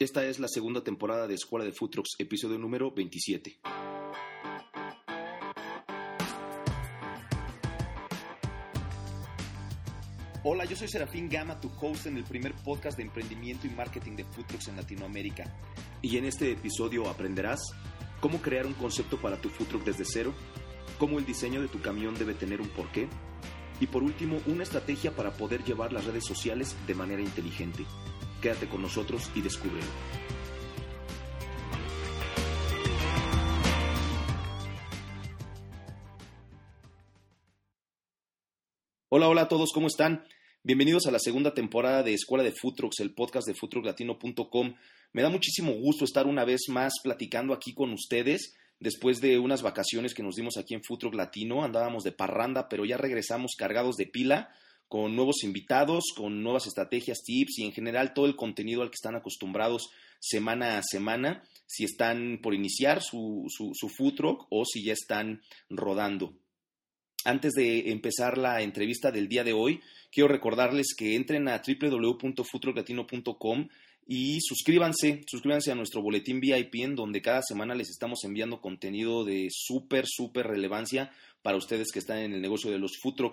Esta es la segunda temporada de Escuela de Trucks, episodio número 27. Hola, yo soy Serafín Gama, tu host en el primer podcast de emprendimiento y marketing de Trucks en Latinoamérica. Y en este episodio aprenderás cómo crear un concepto para tu truck desde cero, cómo el diseño de tu camión debe tener un porqué y por último una estrategia para poder llevar las redes sociales de manera inteligente. Quédate con nosotros y descúbrelo. Hola, hola a todos, ¿cómo están? Bienvenidos a la segunda temporada de Escuela de Trucks, el podcast de foodtrucklatino.com. Me da muchísimo gusto estar una vez más platicando aquí con ustedes después de unas vacaciones que nos dimos aquí en Truck Latino. Andábamos de parranda, pero ya regresamos cargados de pila con nuevos invitados, con nuevas estrategias, tips y en general todo el contenido al que están acostumbrados semana a semana, si están por iniciar su, su, su food truck o si ya están rodando. Antes de empezar la entrevista del día de hoy, quiero recordarles que entren a www.futroclatino.com y suscríbanse, suscríbanse a nuestro boletín VIP en donde cada semana les estamos enviando contenido de súper, súper relevancia para ustedes que están en el negocio de los food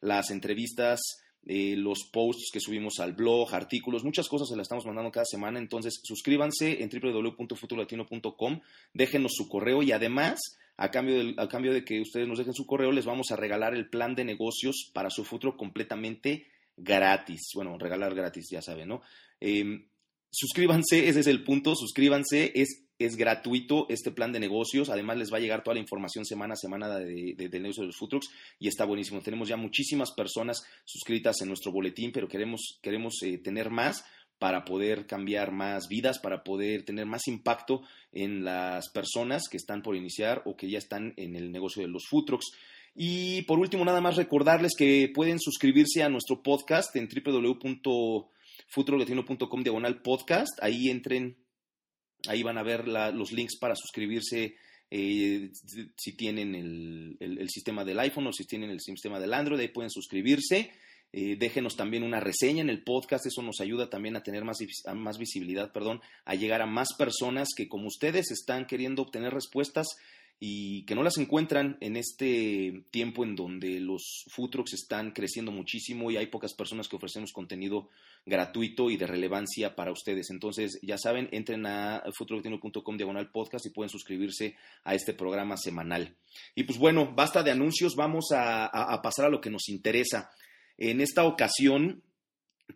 las entrevistas, eh, los posts que subimos al blog, artículos, muchas cosas se las estamos mandando cada semana. Entonces, suscríbanse en www.futurolatino.com, déjenos su correo y además, a cambio, de, a cambio de que ustedes nos dejen su correo, les vamos a regalar el plan de negocios para su futuro completamente gratis. Bueno, regalar gratis, ya saben, ¿no? Eh, suscríbanse, ese es el punto, suscríbanse, es, es gratuito este plan de negocios, además les va a llegar toda la información semana a semana de, de, del negocio de los food y está buenísimo. Tenemos ya muchísimas personas suscritas en nuestro boletín, pero queremos, queremos eh, tener más para poder cambiar más vidas, para poder tener más impacto en las personas que están por iniciar o que ya están en el negocio de los food. Y por último, nada más recordarles que pueden suscribirse a nuestro podcast en www futurolatino.com diagonal podcast. Ahí entren, ahí van a ver los links para suscribirse eh, si tienen el, el, el, sistema del iPhone o si tienen el sistema del Android, ahí pueden suscribirse. Eh, déjenos también una reseña en el podcast, eso nos ayuda también a tener más, más visibilidad, perdón, a llegar a más personas que como ustedes están queriendo obtener respuestas y que no las encuentran en este tiempo en donde los food trucks están creciendo muchísimo y hay pocas personas que ofrecemos contenido gratuito y de relevancia para ustedes. Entonces, ya saben, entren a foodtrucklatino.com diagonal podcast y pueden suscribirse a este programa semanal. Y pues bueno, basta de anuncios, vamos a, pasar a lo que nos interesa. En esta ocasión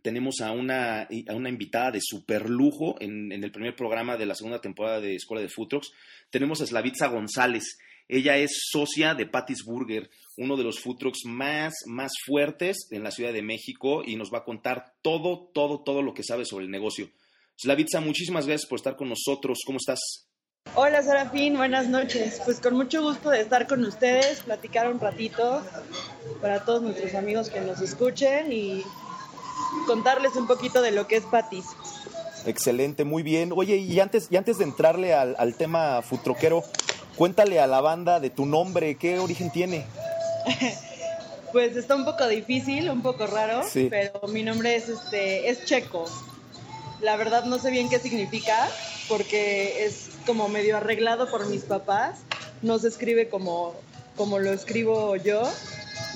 tenemos a una, a una invitada de super lujo en, en, el primer programa de la segunda temporada de Escuela de Food Trucks. Tenemos a Slavitza González. Ella es socia de Patty's Burger, uno de los food trucks más, más fuertes en la Ciudad de México y nos va a contar todo, todo, todo lo que sabe sobre el negocio. Slavitza, muchísimas gracias por estar con nosotros. ¿Cómo estás? Hola Serafín, buenas noches. Pues con mucho gusto de estar con ustedes, platicar un ratito para todos nuestros amigos que nos escuchen y contarles un poquito de lo que es Patis. Excelente, muy bien. Oye, y antes, y antes de entrarle al, al tema futroquero, cuéntale a la banda de tu nombre, ¿qué origen tiene? pues está un poco difícil, un poco raro, sí. pero mi nombre es, este, es checo. La verdad no sé bien qué significa, porque es como medio arreglado por mis papás. No se escribe como, como lo escribo yo,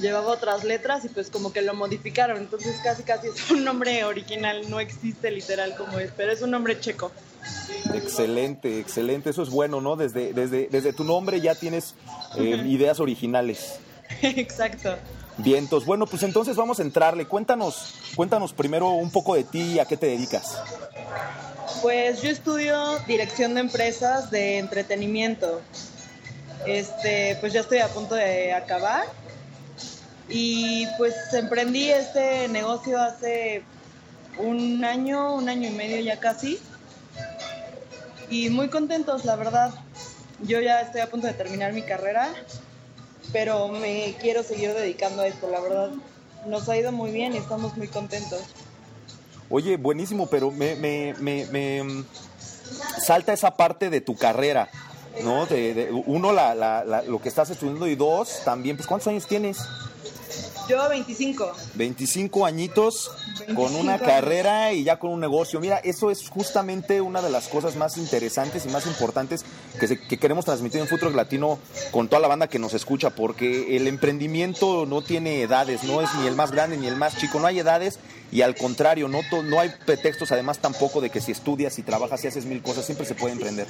llevaba otras letras y pues como que lo modificaron, entonces casi casi es un nombre original, no existe literal como es, pero es un nombre checo. Excelente, excelente, eso es bueno, ¿no? Desde, desde, desde tu nombre ya tienes eh, ideas originales. Exacto. Vientos. Bueno, pues entonces vamos a entrarle. Cuéntanos, cuéntanos primero un poco de ti y a qué te dedicas. Pues yo estudio dirección de empresas de entretenimiento. Este, pues ya estoy a punto de acabar y pues emprendí este negocio hace un año, un año y medio ya casi. y muy contentos, la verdad. Yo ya estoy a punto de terminar mi carrera, pero me quiero seguir dedicando a esto, la verdad. Nos ha ido muy bien y estamos muy contentos. Oye, buenísimo, pero me, me, me, mm, salta esa parte de tu carrera, ¿no? De, uno, la, lo que estás estudiando y dos, también, pues ¿cuántos años tienes? Yo 25. 25 añitos con una carrera y ya con un negocio. Mira, eso es justamente una de las cosas más interesantes y más importantes que, queremos transmitir en Futuro Latino con toda la banda que nos escucha, porque el emprendimiento no tiene edades, no es ni el más grande ni el más chico, no hay edades y al contrario, no, no hay pretextos además tampoco de que si estudias y trabajas y haces mil cosas, siempre se puede emprender.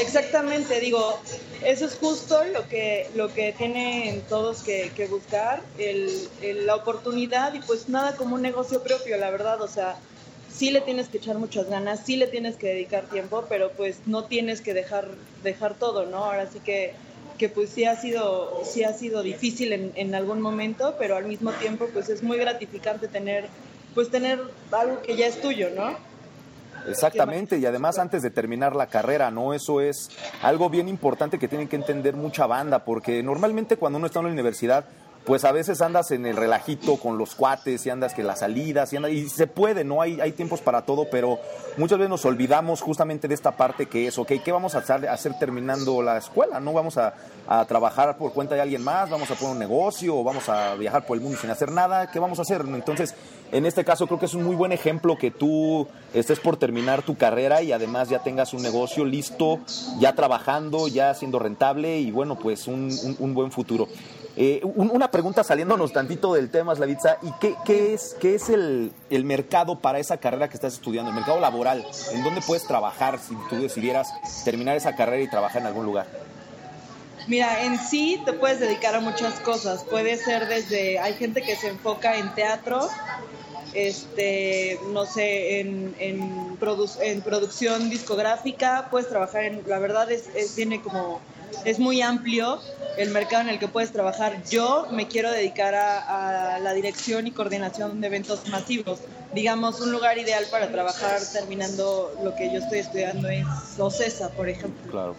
Exactamente, digo, eso es justo lo que, lo que tienen todos que, buscar, el, la oportunidad y pues nada como un negocio propio, la verdad, o sea, sí le tienes que echar muchas ganas, sí le tienes que dedicar tiempo, pero pues no tienes que dejar, dejar todo, ¿no? Ahora sí que, que pues sí ha sido, sí ha sido difícil en, en algún momento, pero al mismo tiempo pues es muy gratificante tener, pues tener algo que ya es tuyo, ¿no? Exactamente, y además antes de terminar la carrera, ¿no? Eso es algo bien importante que tienen que entender mucha banda, porque normalmente cuando uno está en la universidad, pues a veces andas en el relajito con los cuates y andas que las salidas y, y se puede, ¿no? Hay, hay tiempos para todo, pero muchas veces nos olvidamos justamente de esta parte que es, ok, ¿qué vamos a hacer, hacer terminando la escuela? ¿No vamos a, a, trabajar por cuenta de alguien más? ¿Vamos a poner un negocio? ¿O vamos a viajar por el mundo sin hacer nada? ¿Qué vamos a hacer? Entonces, en este caso creo que es un muy buen ejemplo que tú estés por terminar tu carrera y además ya tengas un negocio listo, ya trabajando, ya siendo rentable y bueno, pues un, un buen futuro. Eh, una pregunta saliéndonos tantito del tema, Slavitza, ¿y qué, qué es, qué es el, el, mercado para esa carrera que estás estudiando, el mercado laboral? ¿En dónde puedes trabajar si tú decidieras terminar esa carrera y trabajar en algún lugar? Mira, en sí te puedes dedicar a muchas cosas. Puede ser desde, hay gente que se enfoca en teatro, este, no sé, en, en, en producción discográfica, puedes trabajar en, la verdad es, es, tiene como es muy amplio el mercado en el que puedes trabajar. Yo me quiero dedicar a, la dirección y coordinación de eventos masivos. Digamos, un lugar ideal para trabajar terminando lo que yo estoy estudiando es OCESA, por ejemplo. Claro.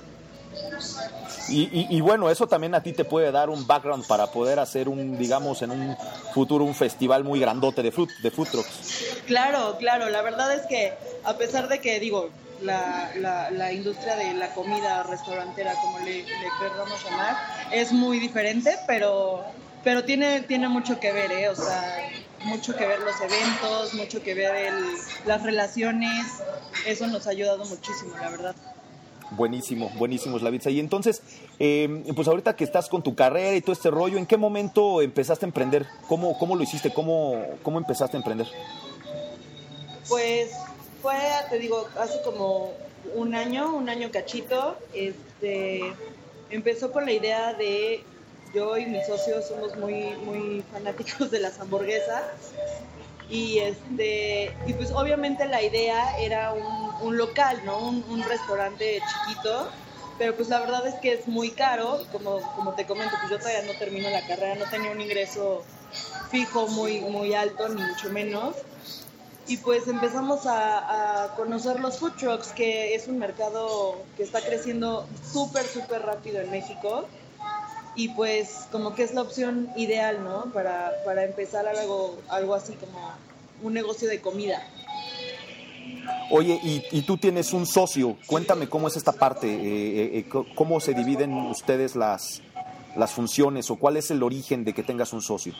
Y, bueno, eso también a ti te puede dar un background para poder hacer un, digamos, en un futuro un festival muy grandote de, food, de food trucks. Claro, claro. La verdad es que a pesar de que, digo, la, la, industria de la comida restaurantera, como le, le queramos llamar, es muy diferente, pero, pero tiene, tiene mucho que ver, ¿eh? O sea, mucho que ver los eventos, mucho que ver las relaciones, eso nos ha ayudado muchísimo, la verdad. Buenísimo, buenísimo, Slavitza. Y entonces, em, pues ahorita que estás con tu carrera y todo este rollo, ¿en qué momento empezaste a emprender? ¿Cómo, cómo lo hiciste? ¿Cómo, ¿Cómo empezaste a emprender? Pues fue, te digo, hace como un año, un año cachito, este, empezó con la idea de, yo y mis socios somos muy, muy fanáticos de las hamburguesas, y este, y pues obviamente la idea era un, local, ¿no? Un, restaurante chiquito, pero pues la verdad es que es muy caro, como, como te comento, pues yo todavía no termino la carrera, no tenía un ingreso fijo muy, muy alto, ni mucho menos y pues empezamos a, conocer los food trucks, que es un mercado que está creciendo súper, súper rápido en México. Y pues como que es la opción ideal, ¿no? Para, para empezar algo, algo así como un negocio de comida. Oye, y, tú tienes un socio. Cuéntame cómo es esta parte, eh, eh, eh, cómo se dividen ustedes las, las funciones o cuál es el origen de que tengas un socio.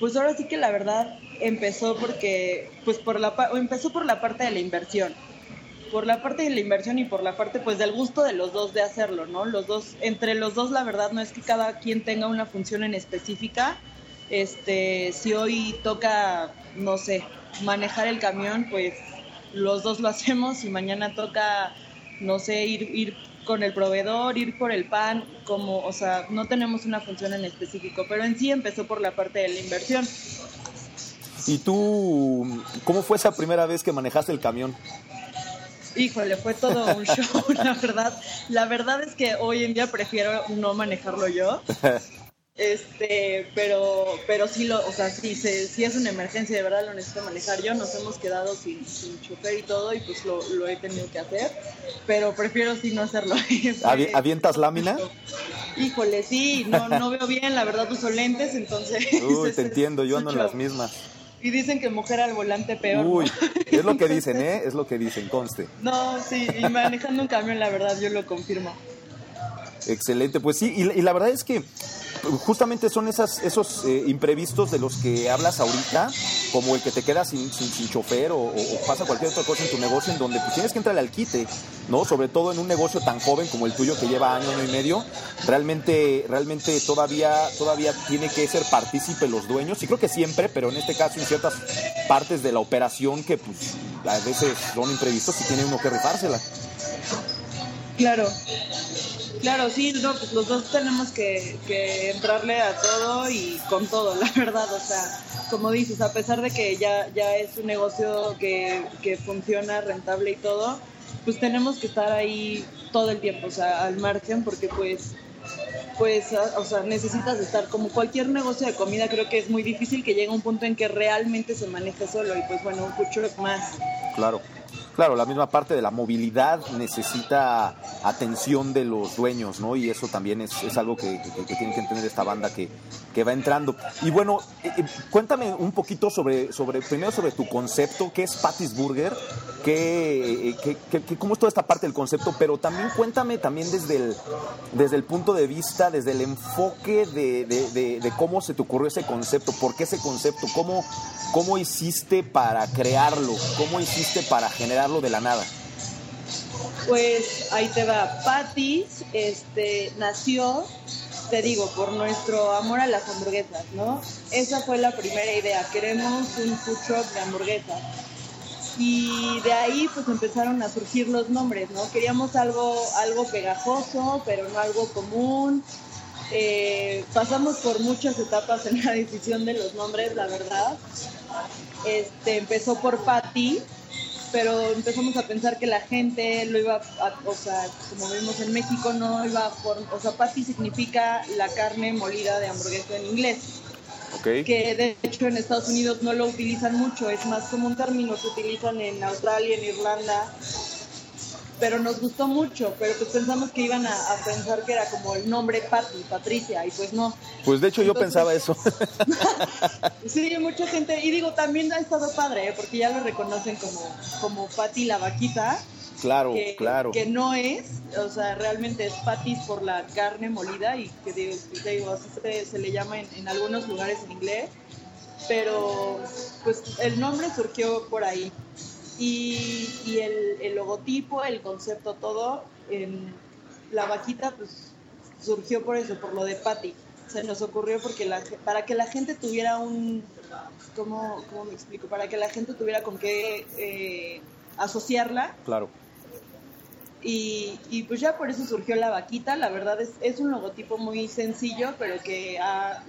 Pues ahora sí que la verdad empezó porque, pues por la, empezó por la parte de la inversión. Por la parte de la inversión y por la parte pues del gusto de los dos de hacerlo, ¿no? Los dos, entre los dos la verdad no es que cada quien tenga una función en específica. Este, si hoy toca, no sé, manejar el camión, pues los dos lo hacemos y mañana toca, no sé, ir, ir con el proveedor, ir por el pan, como, o sea, no tenemos una función en específico, pero en sí empezó por la parte de la inversión. ¿Y tú, cómo fue esa primera vez que manejaste el camión? Híjole, fue todo un show, la verdad. La verdad es que hoy en día prefiero no manejarlo yo. Este, pero, pero sí lo, o sea, sí, si es una emergencia, de verdad lo necesito manejar yo, nos hemos quedado sin, sin chofer y todo, y pues lo, lo, he tenido que hacer, pero prefiero sí no hacerlo. ¿Avientas lámina? Híjole, sí, no, no veo bien, la verdad uso lentes, entonces... Uy, te entiendo, yo ando en las mismas. Y dicen que mujer al volante peor. Uy, es lo que dicen, ¿eh? Es lo que dicen, conste. No, sí, y manejando un camión, la verdad, yo lo confirmo. Excelente, pues sí, y, la verdad es que justamente son esas, esos eh, imprevistos de los que hablas ahorita, como el que te quedas sin, sin, chofer o, pasa cualquier otra cosa en tu negocio en donde pues, tienes que entrar al quite, ¿no? Sobre todo en un negocio tan joven como el tuyo que lleva año, año y medio, realmente, realmente todavía, todavía tiene que ser partícipe los dueños, y creo que siempre, pero en este caso en ciertas partes de la operación que pues a veces son imprevistos y tiene uno que rifársela. Claro, Claro, sí, pues los dos tenemos que, entrarle a todo y con todo, la verdad. O sea, como dices, a pesar de que ya, ya es un negocio que, que funciona, rentable y todo, pues tenemos que estar ahí todo el tiempo, o sea, al margen, porque pues pues, o sea, necesitas estar como cualquier negocio de comida, creo que es muy difícil que llegue a un punto en que realmente se maneje solo y pues bueno, un fucho más. Claro. Claro, la misma parte de la movilidad necesita atención de los dueños, ¿no? Y eso también es, algo que, tiene que entender esta banda que, va entrando. Y bueno, eh, eh, cuéntame un poquito sobre, sobre, primero sobre tu concepto, qué es Patty's Burger, qué, eh, cómo es toda esta parte del concepto, pero también cuéntame también desde el, desde el punto de vista, desde el enfoque de, de cómo se te ocurrió ese concepto, por qué ese concepto, cómo, cómo hiciste para crearlo, cómo hiciste para de la nada? Pues ahí te va. Patty's este, nació, te digo, por nuestro amor a las hamburguesas, ¿no? Esa fue la primera idea. Queremos un food de hamburguesas. Y de ahí pues empezaron a surgir los nombres, ¿no? Queríamos algo, algo pegajoso, pero no algo común. Eh, pasamos por muchas etapas en la decisión de los nombres, la verdad. Este, empezó por Patty, pero empezamos a pensar que la gente lo iba a, o sea, como vimos en México, no iba a, por, o sea, patty significa la carne molida de hamburguesa en inglés. Okay. Que de hecho en Estados Unidos no lo utilizan mucho, es más como un término que utilizan en Australia, en Irlanda, pero nos gustó mucho, pero pues pensamos que iban a, pensar que era como el nombre Patty, Patricia, y pues no. Pues de hecho yo pensaba eso. sí, mucha gente, y digo, también ha estado padre, ¿eh? porque ya lo reconocen como, como Patty la vaquita. Claro, claro. Que no es, o sea, realmente es patis por la carne molida y que digo, digo así se, le llama en, en algunos lugares en inglés, pero pues el nombre surgió por ahí y, el, logotipo, el concepto, todo, en la vaquita pues surgió por eso, por lo de Patty. Se nos ocurrió porque la, para que la gente tuviera un, ¿cómo, ¿cómo, me explico? Para que la gente tuviera con qué eh, asociarla. Claro. Y, y, pues ya por eso surgió la vaquita. La verdad es, es un logotipo muy sencillo, pero que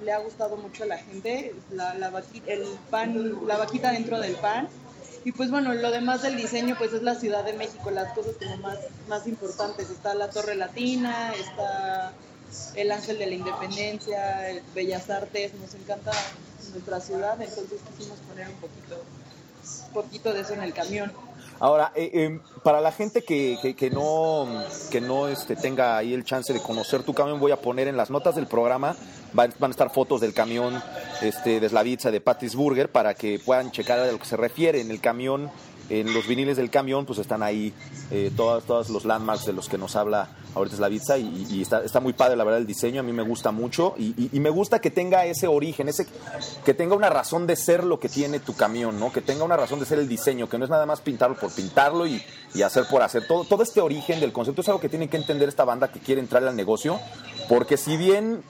le ha gustado mucho a la gente. La, la, vaquita, el pan, la vaquita dentro del pan. Y pues bueno, lo demás del diseño pues es la Ciudad de México, las cosas como más, más importantes. Está la Torre Latina, está el Ángel de la Independencia, Bellas Artes, nos encanta nuestra ciudad, entonces quisimos poner un poquito, poquito de eso en el camión. Ahora, eh, eh, para la gente que, que, no, que no este, tenga ahí el chance de conocer tu camión, voy a poner en las notas del programa, van, van a estar fotos del camión este, de Slavitza, de Patty's Burger, para que puedan checar a lo que se refiere. En el camión en los viniles del camión pues están ahí eh, todos, los landmarks de los que nos habla ahorita es la pizza y, está, está, muy padre la verdad el diseño, a mí me gusta mucho y, me gusta que tenga ese origen, ese que tenga una razón de ser lo que tiene tu camión, ¿no? Que tenga una razón de ser el diseño, que no es nada más pintarlo por pintarlo y, hacer por hacer. Todo, todo este origen del concepto es algo que tiene que entender esta banda que quiere entrar al negocio, porque si bien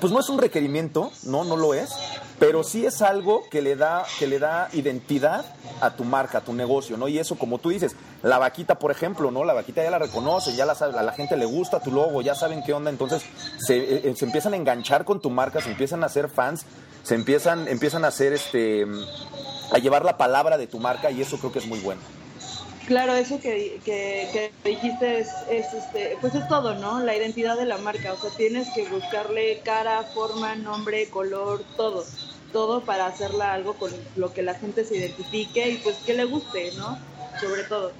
pues no es un requerimiento, no, no lo es, pero sí es algo que le da, que le da identidad a tu marca, a tu negocio, ¿no? Y eso, como tú dices, la vaquita, por ejemplo, ¿no? La vaquita ya la reconoce, ya la a la gente le gusta tu logo, ya saben qué onda, entonces se, eh, se empiezan a enganchar con tu marca, se empiezan a hacer fans, se empiezan, empiezan a hacer este a llevar la palabra de tu marca y eso creo que es muy bueno. Claro, eso que, que, dijiste es, este, pues es todo, ¿no? La identidad de la marca, o sea, tienes que buscarle cara, forma, nombre, color, todo, todo para hacerla algo con lo que la gente se identifique y pues que le guste, ¿no? Sobre todo.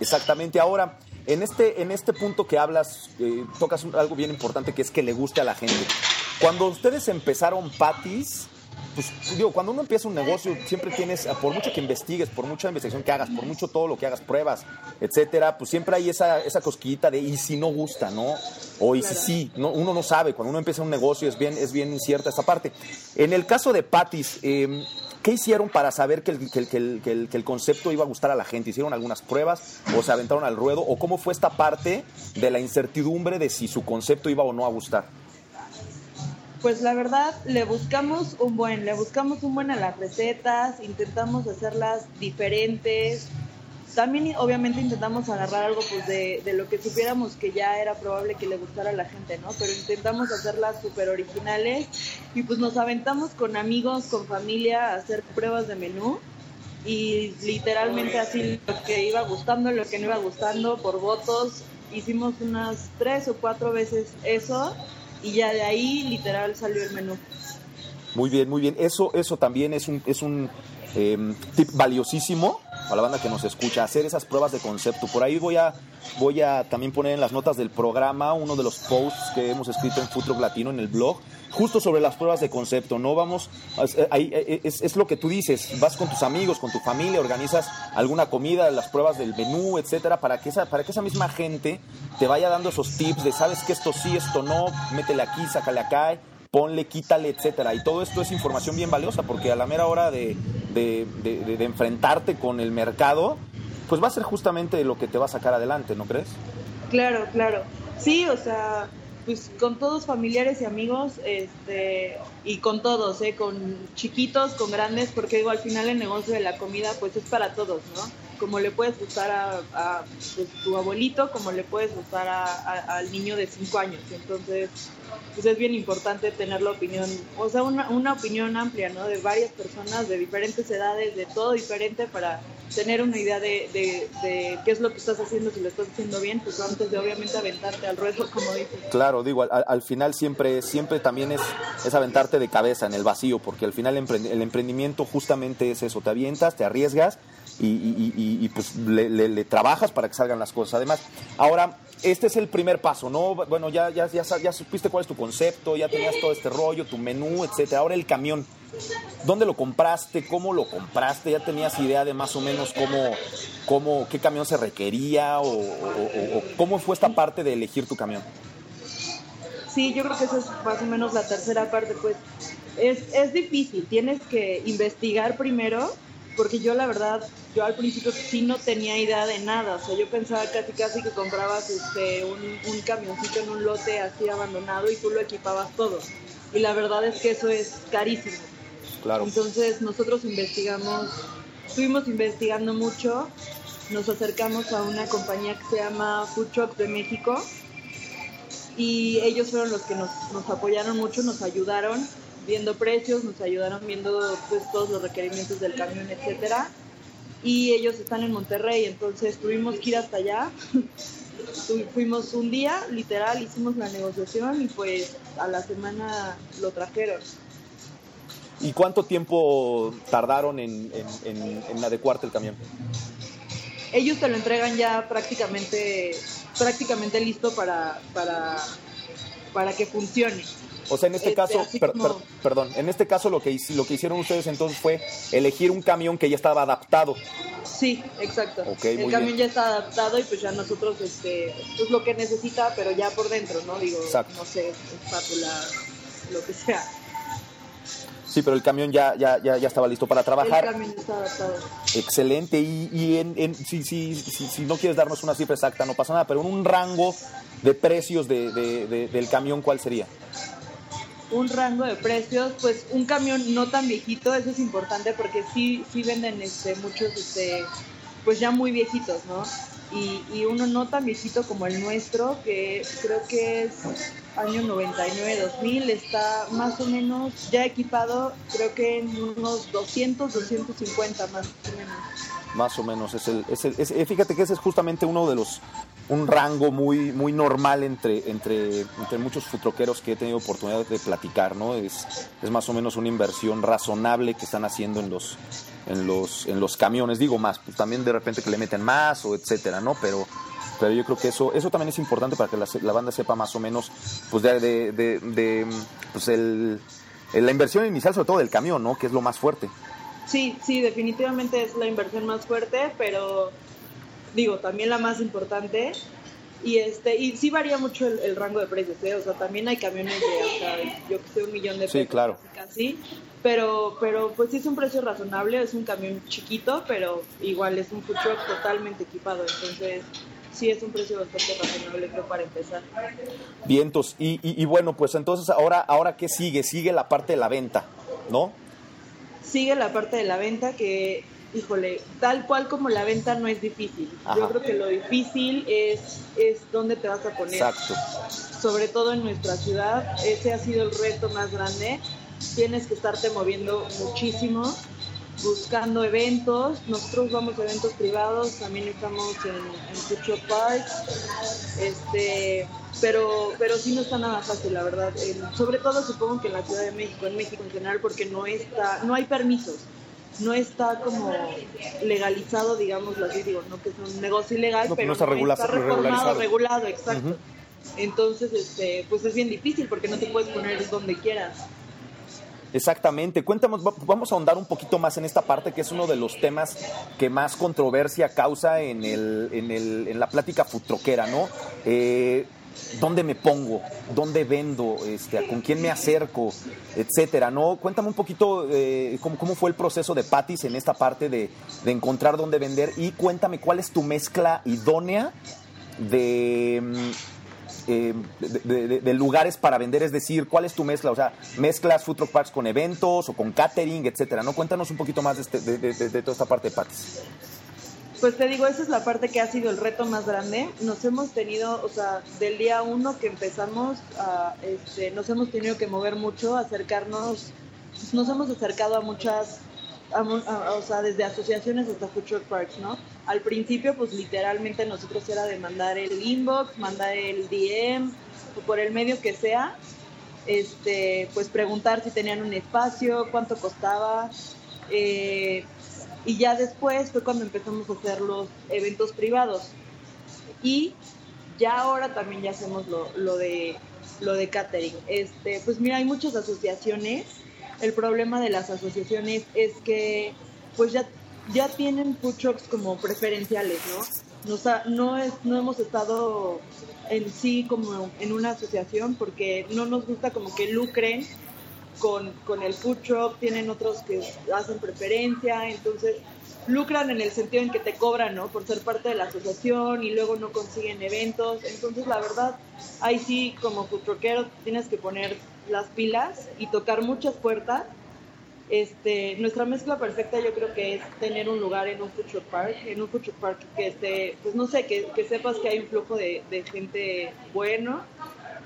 Exactamente, ahora, en este, en este punto que hablas, eh, tocas algo bien importante que es que le guste a la gente. Cuando ustedes empezaron Patis, pues digo, cuando uno empieza un negocio, siempre tienes, por mucho que investigues, por mucha investigación que hagas, por mucho todo lo que hagas, pruebas, etcétera, pues siempre hay esa, esa cosquillita de y si no gusta, ¿no? O y si sí, no, uno no sabe, cuando uno empieza un negocio es bien, es bien incierta esta parte. En el caso de Patis, eh, ¿Qué hicieron para saber que el, que, el, que, el, concepto iba a gustar a la gente? ¿Hicieron algunas pruebas o se aventaron al ruedo? ¿O cómo fue esta parte de la incertidumbre de si su concepto iba o no a gustar? Pues la verdad, le buscamos un buen, le buscamos un buen a las recetas, intentamos hacerlas diferentes. También obviamente intentamos agarrar algo pues de, de lo que supiéramos que ya era probable que le gustara a la gente, ¿no? Pero intentamos hacerlas súper originales y pues nos aventamos con amigos, con familia a hacer pruebas de menú y literalmente así lo que iba gustando, lo que no iba gustando por votos. Hicimos unas tres o cuatro veces eso y ya de ahí literal salió el menú. Muy bien, muy bien. Eso, eso también es un, es un em, tip valiosísimo a la banda que nos escucha, hacer esas pruebas de concepto. Por ahí voy a, voy a también poner en las notas del programa uno de los posts que hemos escrito en Futuro Latino en el blog, justo sobre las pruebas de concepto. No vamos, eh, eh, es, es, lo que tú dices, vas con tus amigos, con tu familia, organizas alguna comida, las pruebas del menú, etcétera, para que esa, para que esa misma gente te vaya dando esos tips de sabes que esto sí, esto no, métele aquí, sácale acá ponle, quítale, etcétera. Y todo esto es información bien valiosa porque a la mera hora de, de, enfrentarte con el mercado, pues va a ser justamente lo que te va a sacar adelante, ¿no crees? Claro, claro. Sí, o sea, pues con todos familiares y amigos, este, y con todos, ¿eh? con chiquitos, con grandes, porque digo, al final el negocio de la comida pues es para todos, ¿no? Como le puedes gustar a, pues, tu abuelito, como le puedes gustar al niño de 5 años. Entonces, pues es bien importante tener la opinión, o sea, una, una opinión amplia, ¿no? De varias personas, de diferentes edades, de todo diferente para tener una idea de, de, qué es lo que estás haciendo, si lo estás haciendo bien, pues antes de obviamente aventarte al ruedo, como dices. Claro, digo, al, final siempre, siempre también es, es aventarte de cabeza en el vacío, porque al final el emprendimiento justamente es eso, te avientas, te arriesgas y, y, pues le, le, trabajas para que salgan las cosas. Además, ahora este es el primer paso, ¿no? Bueno, ya, ya, ya, ya supiste cuál es tu concepto, ya tenías todo este rollo, tu menú, etcétera. Ahora el camión. ¿Dónde lo compraste? ¿Cómo lo compraste? ¿Ya tenías idea de más o menos cómo, cómo qué camión se requería o, cómo fue esta parte de elegir tu camión? Sí, yo creo que esa es más o menos la tercera parte, pues es, es difícil, tienes que investigar primero porque yo la verdad, yo al principio sí no tenía idea de nada, o sea, yo pensaba casi casi que comprabas este, un, un camioncito en un lote así abandonado y tú lo equipabas todo. Y la verdad es que eso es carísimo. Claro. Entonces nosotros investigamos, estuvimos investigando mucho, nos acercamos a una compañía que se llama Food Truck de México y ellos fueron los que nos, nos apoyaron mucho, nos ayudaron viendo precios, nos ayudaron viendo pues todos los requerimientos del camión, etcétera. Y ellos están en Monterrey, entonces tuvimos que ir hasta allá. Fuimos un día, literal, hicimos la negociación y pues a la semana lo trajeron. ¿Y cuánto tiempo tardaron en, en, adecuarte el camión? Ellos te lo entregan ya prácticamente, prácticamente listo para, para, para que funcione. O sea, en este, este caso, perdón, en este caso lo que, lo que hicieron ustedes entonces fue elegir un camión que ya estaba adaptado. Sí, exacto. el camión ya está adaptado y pues ya nosotros, este, pues lo que necesita, pero ya por dentro, ¿no? Digo, no sé, espátula, lo que sea. Sí, pero el camión ya, ya, ya, ya, estaba listo para trabajar. El camión está adaptado. Excelente. Y, y en, en, si, si, si, si, no quieres darnos una cifra exacta, no pasa nada, pero en un rango de precios de, de, del camión, ¿cuál sería? Un rango de precios, pues un camión no tan viejito, eso es importante porque sí, sí venden este, muchos, este, pues ya muy viejitos, ¿no? Y, y, uno no tan viejito como el nuestro, que creo que es año 99-2000, está más o menos ya equipado, creo que en unos 200, 250 más o menos. Más o menos. Es el, es el eh, fíjate que ese es justamente uno de los, un rango muy, muy normal entre, entre, entre muchos futroqueros que he tenido oportunidad de platicar, ¿no? Es, es más o menos una inversión razonable que están haciendo en los, en los, en los camiones. Digo más, pues también de repente que le meten más o etcétera, ¿no? Pero, pero yo creo que eso, eso también es importante para que la, banda sepa más o menos, pues de, de, de, pues el, la inversión inicial sobre todo del camión, ¿no? Que es lo más fuerte. Sí, sí, definitivamente es la inversión más fuerte, pero digo, también la más importante. Y este y sí varía mucho el, rango de precios, ¿eh? o sea, también hay camiones de yo que sé, un millón de pesos. Sí, claro. Casi, pero, pero pues sí es un precio razonable, es un camión chiquito, pero igual es un food truck totalmente equipado, entonces sí es un precio bastante razonable creo para empezar. Vientos, y, y, y bueno, pues entonces ahora, ahora ¿qué sigue? Sigue la parte de la venta, ¿no? Sigue la parte de la venta que, híjole, tal cual como la venta no es difícil. Yo creo que lo difícil es, es dónde te vas a poner. Exacto. Sobre todo en nuestra ciudad, ese ha sido el reto más grande. Tienes que estarte moviendo muchísimo, buscando eventos. Nosotros vamos a eventos privados, también estamos en, en Future Parks. Este, pero, pero sí no está nada fácil, la verdad. sobre todo supongo que en la Ciudad de México, en México en general, porque no está, no hay permisos, no está como legalizado, digamos, así digo, no que es un negocio ilegal, pero no está, reformado, regulado, exacto. Entonces, este, pues es bien difícil porque no te puedes poner donde quieras. Exactamente. Cuéntanos, vamos a ahondar un poquito más en esta parte, que es uno de los temas que más controversia causa en, el, en, la plática futroquera, ¿no? Eh, dónde me pongo, dónde vendo, este, con quién me acerco, etcétera, ¿no? Cuéntame un poquito eh, cómo, fue el proceso de Patis en esta parte de, encontrar dónde vender y cuéntame cuál es tu mezcla idónea de, mm, eh, de, lugares para vender, es decir, cuál es tu mezcla, o sea, mezclas food truck parks con eventos o con catering, etcétera, ¿no? Cuéntanos un poquito más de, este, toda esta parte de Patis. Pues te digo, esa es la parte que ha sido el reto más grande. Nos hemos tenido, o sea, del día uno que empezamos, este, nos hemos tenido que mover mucho, acercarnos, nos hemos acercado a muchas, o sea, desde asociaciones hasta Future Parks, ¿no? Al principio, pues literalmente nosotros era de mandar el inbox, mandar el DM, o por el medio que sea, este, pues preguntar si tenían un espacio, cuánto costaba, eh, y ya después fue cuando empezamos a hacer los eventos privados. Y ya ahora también ya hacemos lo, lo de lo de catering. Este, pues mira, hay muchas asociaciones. El problema de las asociaciones es que pues ya, ya tienen food trucks como preferenciales, ¿no? no, es, no hemos estado en sí como en una asociación porque no nos gusta como que lucren con, con el food truck, tienen otros que hacen preferencia, entonces lucran en el sentido en que te cobran, ¿no? Por ser parte de la asociación y luego no consiguen eventos. Entonces, la verdad, ahí sí, como food truckero, tienes que poner las pilas y tocar muchas puertas. Este, nuestra mezcla perfecta yo creo que es tener un lugar en un truck park, en un truck park que esté, pues no sé, que, que sepas que hay un flujo de, de gente bueno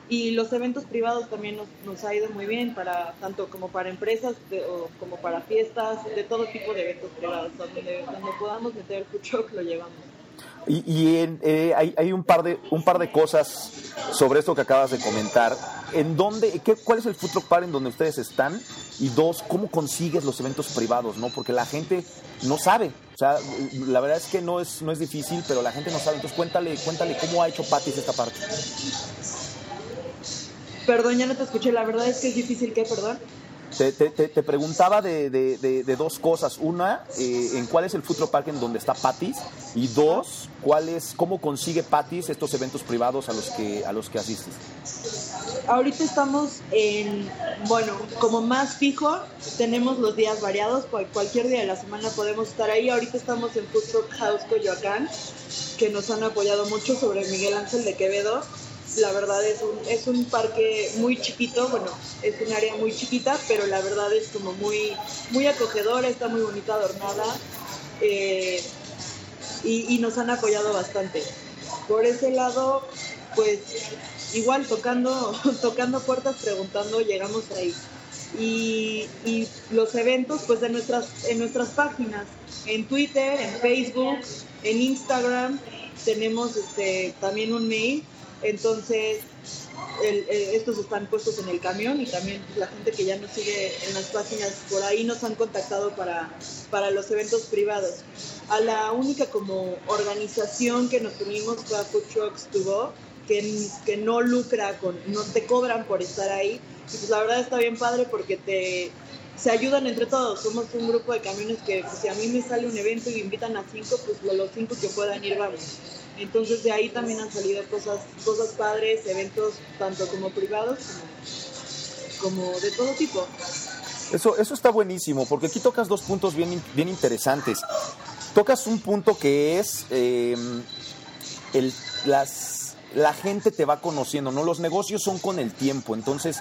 y los eventos privados también nos, nos, ha ido muy bien, para tanto como para empresas o como para fiestas, de todo tipo de eventos privados. Donde, podamos meter food truck lo llevamos. Y, eh, hay, un, par de, un par de cosas sobre esto que acabas de comentar. ¿En dónde, qué, ¿Cuál es el food truck en donde ustedes están? Y dos, ¿cómo consigues los eventos privados? ¿no? Porque la gente no sabe. O sea, la verdad es que no es, no es difícil, pero la gente no sabe. Entonces cuéntale, cuéntale cómo ha hecho Patis esta parte. Perdón, ya no te escuché. La verdad es que es difícil que, perdón. Te, te, te, preguntaba de, de, de, dos cosas. Una, eh, en cuál es el Futuro Park en donde está Patis. Y dos, cuál es, cómo consigue Patis estos eventos privados a los que, a los que asistes. Ahorita estamos en, bueno, como más fijo, tenemos los días variados, cualquier día de la semana podemos estar ahí. Ahorita estamos en Food House Coyoacán, que nos han apoyado mucho sobre Miguel Ángel de Quevedo la verdad es un, es un parque muy chiquito, bueno, es un área muy chiquita, pero la verdad es como muy, muy acogedora, está muy bonita, adornada eh, y, nos han apoyado bastante. Por ese lado, pues igual tocando, tocando puertas, preguntando, llegamos ahí. y, los eventos pues en nuestras, en nuestras páginas, en Twitter, en Facebook, en Instagram, tenemos este, también un mail, entonces estos están puestos en el camión y también la gente que ya nos sigue en las páginas por ahí nos han contactado para, para los eventos privados. A la única como organización que nos unimos fue a Food Trucks to Go, que, que no lucra, con, no te cobran por estar ahí. Y pues la verdad está bien padre porque te, se ayudan entre todos. Somos un grupo de camiones que pues, si a mí me sale un evento y me invitan a cinco, pues los cinco que puedan ir vamos. Entonces de ahí también han salido cosas, cosas padres, eventos tanto como privados como, de todo tipo. Eso, eso está buenísimo, porque aquí tocas dos puntos bien, bien interesantes. Tocas un punto que es eh, el, las, la gente te va conociendo, ¿no? Los negocios son con el tiempo, entonces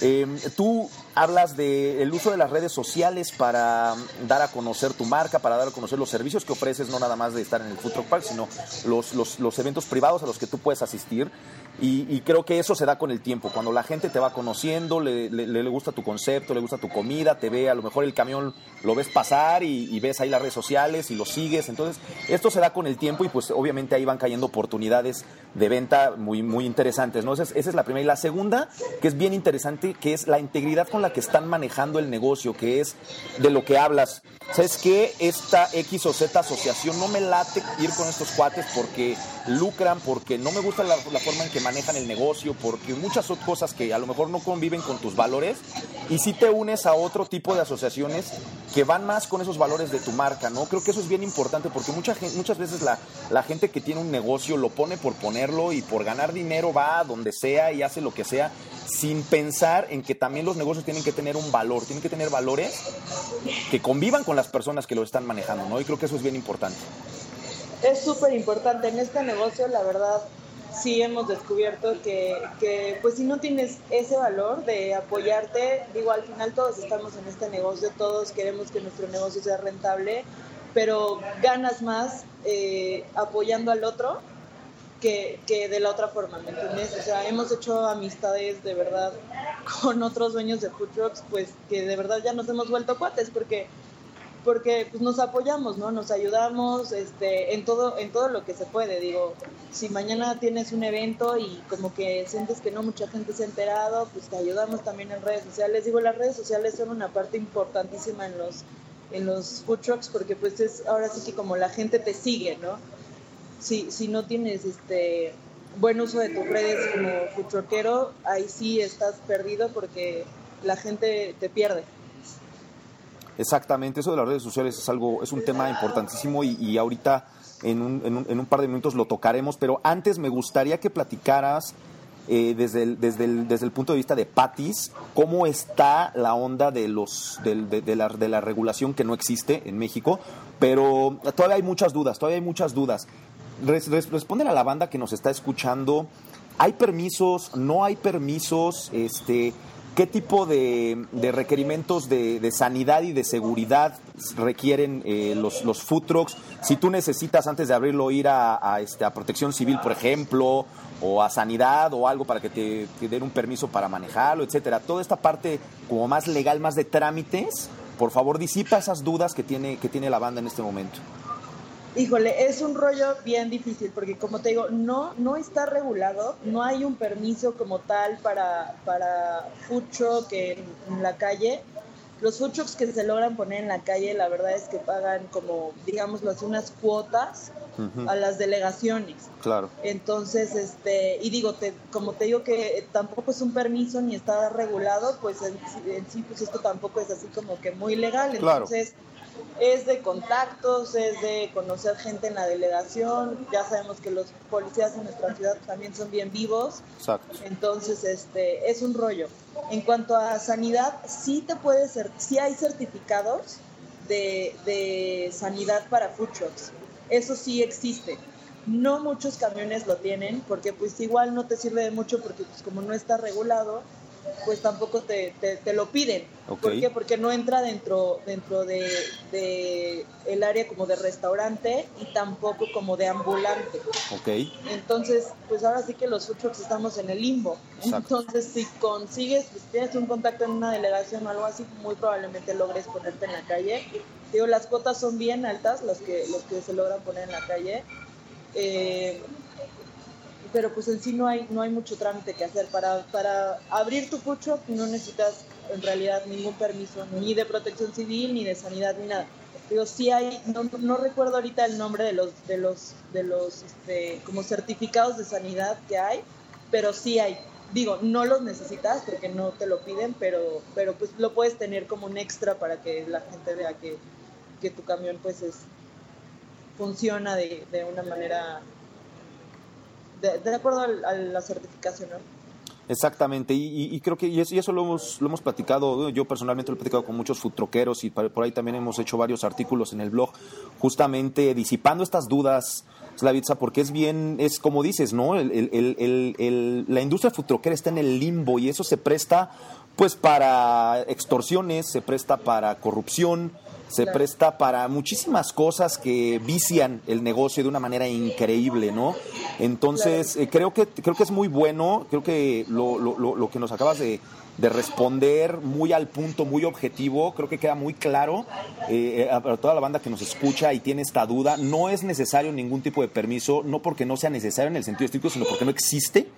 eh, tú hablas del uso de las redes sociales para dar a conocer tu marca, para dar a conocer los servicios que ofreces, no nada más de estar en el Food Truck sino los, los, los eventos privados a los que tú puedes asistir. Y, creo que eso se da con el tiempo. Cuando la gente te va conociendo, le, le, gusta tu concepto, le gusta tu comida, te ve, a lo mejor el camión lo ves pasar y, ves ahí las redes sociales y lo sigues. Entonces, esto se da con el tiempo y pues obviamente ahí van cayendo oportunidades de venta muy, muy interesantes. ¿no? Esa, es, esa es la primera. Y la segunda, que es bien interesante, que es la integridad con la que están manejando el negocio, que es de lo que hablas. ¿Sabes qué? Esta X o Z asociación no me late ir con estos cuates porque lucran, porque no me gusta la, la forma en que manejan el negocio, porque muchas otras cosas que a lo mejor no conviven con tus valores y si te unes a otro tipo de asociaciones que van más con esos valores de tu marca, ¿no? Creo que eso es bien importante porque mucha muchas veces la, la gente que tiene un negocio lo pone por ponerlo y por ganar dinero va a donde sea y hace lo que sea sin pensar en que también los negocios tienen que tener un valor, tienen que tener valores que convivan con las personas que lo están manejando, ¿no? Y creo que eso es bien importante. Es súper importante. En este negocio, la verdad, sí hemos descubierto que, que, pues si no tienes ese valor de apoyarte, digo, al final todos estamos en este negocio, todos queremos que nuestro negocio sea rentable, pero ganas más eh, apoyando al otro que, que, de la otra forma, ¿me entiendes? O sea, hemos hecho amistades de verdad con otros dueños de food trucks, pues que de verdad ya nos hemos vuelto cuates, porque porque pues, nos apoyamos, ¿no? Nos ayudamos este, en, todo, en todo lo que se puede. Digo, si mañana tienes un evento y como que sientes que no mucha gente se ha enterado, pues te ayudamos también en redes sociales. Digo, las redes sociales son una parte importantísima en los, en los food trucks porque pues es ahora sí que como la gente te sigue, ¿no? Si, si no tienes este buen uso de tus redes como food truckero, ahí sí estás perdido porque la gente te pierde. Exactamente, eso de las redes sociales es algo, es un tema importantísimo y, ahorita en un, en, un, par de minutos lo tocaremos, pero antes me gustaría que platicaras eh, desde, el, desde, desde el punto de vista de Patis, cómo está la onda de, los, de, la, de la regulación que no existe en México, pero todavía hay muchas dudas, todavía hay muchas dudas. responde a la banda que nos está escuchando, ¿hay permisos? ¿No hay permisos? Este, ¿Qué tipo de, requerimientos de, sanidad y de seguridad requieren eh, los, los food trucks? Si tú necesitas antes de abrirlo ir a, este, a protección civil, por ejemplo, o a sanidad o algo para que te, den un permiso para manejarlo, etcétera. Toda esta parte como más legal, más de trámites, por favor disipa esas dudas que tiene, que tiene la banda en este momento. Híjole, es un rollo bien difícil porque como te digo, no, no está regulado, no hay un permiso como tal para, para food truck en, la calle. Los food trucks que se logran poner en la calle, la verdad es que pagan como, digámoslo así, unas cuotas a las delegaciones. Claro. Entonces, este, y digo, te, como te digo que tampoco es un permiso ni está regulado, pues en, sí, pues esto tampoco es así como que muy legal. Entonces, es de contactos, es de conocer gente en la delegación. Ya sabemos que los policías en nuestra ciudad también son bien vivos. Exacto. Entonces, este, es un rollo. En cuanto a sanidad, sí te puede ser, sí hay certificados de, de sanidad para food trucks. Eso sí existe. No muchos camiones lo tienen porque pues igual no te sirve de mucho porque pues como no está regulado, pues tampoco te, te, lo piden. ¿Por qué? Porque no entra dentro, dentro de, de, el área como de restaurante y tampoco como de ambulante. Okay. Entonces, pues ahora sí que los food trucks estamos en el limbo. Entonces, si consigues, si tienes un contacto en una delegación o algo así, muy probablemente logres ponerte en la calle. Digo, las cuotas son bien altas, los que, los que se logran poner en la calle. Eh, pero pues en sí no hay, no hay mucho trámite que hacer. Para, para abrir tu food no necesitas en realidad ningún permiso, ni de protección civil, ni de sanidad, ni nada. Digo, sí hay, no, no recuerdo ahorita el nombre de los, de los, de los, este, como certificados de sanidad que hay, pero sí hay. Digo, no los necesitas porque no te lo piden, pero, pero pues lo puedes tener como un extra para que la gente vea que, que tu camión pues es, funciona de, de una manera de, acuerdo a, la certificación, ¿no? Exactamente, y, creo que y eso, lo, hemos, lo hemos platicado, yo personalmente lo he platicado con muchos futroqueros y por ahí también hemos hecho varios artículos en el blog, justamente disipando estas dudas, Slavitza, porque es bien, es como dices, ¿no? la industria futroquera está en el limbo y eso se presta pues para extorsiones, se presta para corrupción, se presta para muchísimas cosas que vician el negocio de una manera increíble, ¿no? Entonces, eh, creo, que, creo que es muy bueno, creo que lo, lo, lo que nos acabas de, de, responder muy al punto, muy objetivo, creo que queda muy claro eh, eh, para toda la banda que nos escucha y tiene esta duda, no es necesario ningún tipo de permiso, no porque no sea necesario en el sentido estricto, sino porque no existe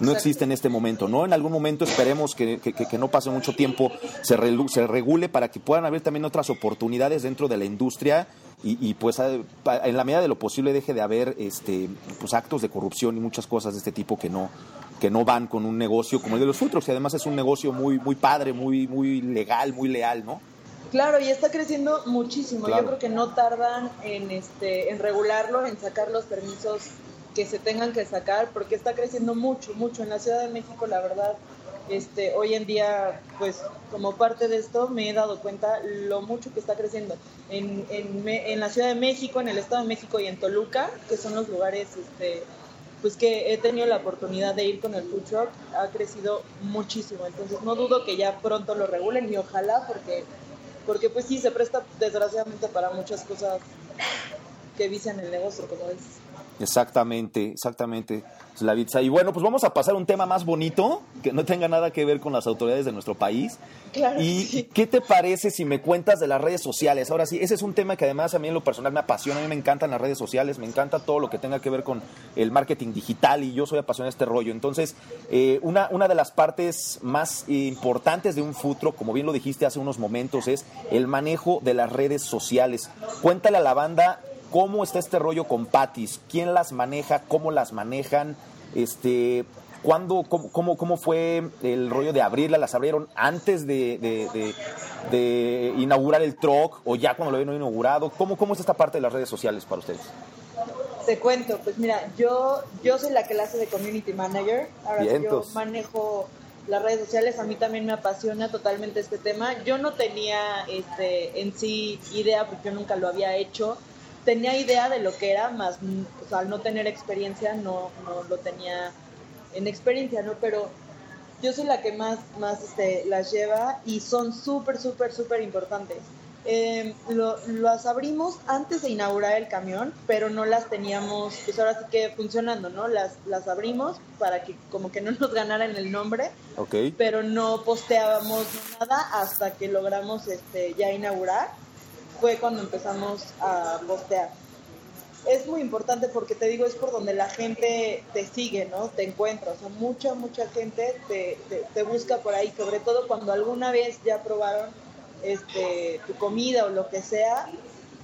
no existe en este momento, ¿no? En algún momento esperemos que, que, no pase mucho tiempo, se, se regule para que puedan haber también otras oportunidades dentro de la industria y, y, pues en la medida de lo posible deje de haber este pues actos de corrupción y muchas cosas de este tipo que no que no van con un negocio como el de los futros y además es un negocio muy muy padre, muy muy legal, muy leal, ¿no? Claro, y está creciendo muchísimo. Yo creo que no tardan en este en regularlo, en sacar los permisos que se tengan que sacar porque está creciendo mucho, mucho. En la Ciudad de México, la verdad, este, hoy en día, pues como parte de esto me he dado cuenta lo mucho que está creciendo. En, en, en la Ciudad de México, en el Estado de México y en Toluca, que son los lugares este, pues que he tenido la oportunidad de ir con el food truck, ha crecido muchísimo. Entonces no dudo que ya pronto lo regulen y ojalá porque, porque pues sí, se presta desgraciadamente para muchas cosas que vician el negocio, como dices. Exactamente, exactamente, Slavitza. Y bueno, pues vamos a pasar a un tema más bonito, que no tenga nada que ver con las autoridades de nuestro país. Claro. ¿Y qué te parece si me cuentas de las redes sociales? Ahora sí, ese es un tema que además a mí en lo personal me apasiona, a mí me encantan las redes sociales, me encanta todo lo que tenga que ver con el marketing digital y yo soy apasionado de este rollo. Entonces, eh, una, una de las partes más importantes de un futuro, como bien lo dijiste hace unos momentos, es el manejo de las redes sociales. Cuéntale a la banda ¿Cómo está este rollo con Patis? ¿Quién las maneja? ¿Cómo las manejan? Este, ¿Cuándo, cómo, cómo, fue el rollo de abrirla? ¿Las abrieron antes de, de, inaugurar el truck o ya cuando lo habían inaugurado? ¿Cómo, ¿Cómo es esta parte de las redes sociales para ustedes? Te cuento, pues mira, yo, yo soy la clase de Community Manager. Ahora yo manejo las redes sociales, a mí también me apasiona totalmente este tema. Yo no tenía este, en sí idea, porque yo nunca lo había hecho tenía idea de lo que era, más al no tener experiencia no, no lo tenía en experiencia, ¿no? Pero yo soy la que más, más este, las lleva y son súper, súper, súper importantes. Eh, lo, las abrimos antes de inaugurar el camión, pero no las teníamos, pues ahora sí que funcionando, ¿no? Las, las abrimos para que como que no nos ganaran el nombre, okay. pero no posteábamos nada hasta que logramos este, ya inaugurar fue cuando empezamos a postear. Es muy importante porque te digo, es por donde la gente te sigue, ¿no? Te encuentra. O sea, mucha, mucha gente te, te, busca por ahí, sobre todo cuando alguna vez ya probaron este, tu comida o lo que sea,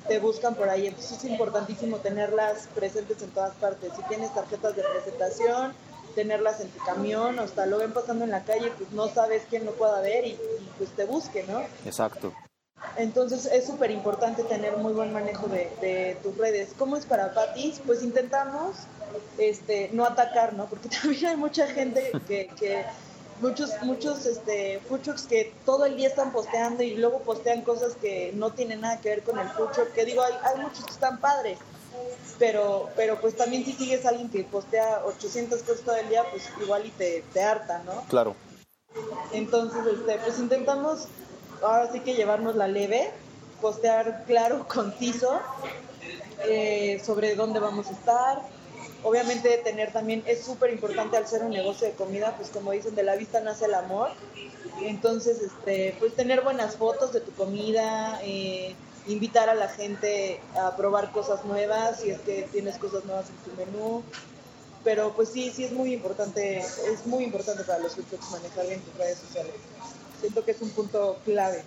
te buscan por ahí. Entonces es importantísimo tenerlas presentes en todas partes. Si tienes tarjetas de presentación, tenerlas en tu camión, o hasta lo ven pasando en la calle, pues no sabes quién lo pueda ver y, y pues te busque, ¿no? Exacto. Entonces es súper importante tener muy buen manejo de, tus redes. ¿Cómo es para Patis? Pues intentamos este, no atacar, ¿no? Porque también hay mucha gente que, muchos, muchos este, que todo el día están posteando y luego postean cosas que no tienen nada que ver con el food que digo, hay, hay muchos que están padres, pero, pero pues también si sigues a alguien que postea 800 cosas todo el día, pues igual y te, te harta, ¿no? Claro. Entonces, este, pues intentamos ahora sí que llevarnos la leve, postear claro, conciso, eh, sobre dónde vamos a estar. Obviamente tener también, es súper importante al ser un negocio de comida, pues como dicen, de la vista nace el amor. Entonces, este, pues tener buenas fotos de tu comida, eh, invitar a la gente a probar cosas nuevas, si es que tienes cosas nuevas en tu menú. Pero pues sí, sí es muy importante, es muy importante para los food manejar bien tus redes sociales. Siento que es un punto clave.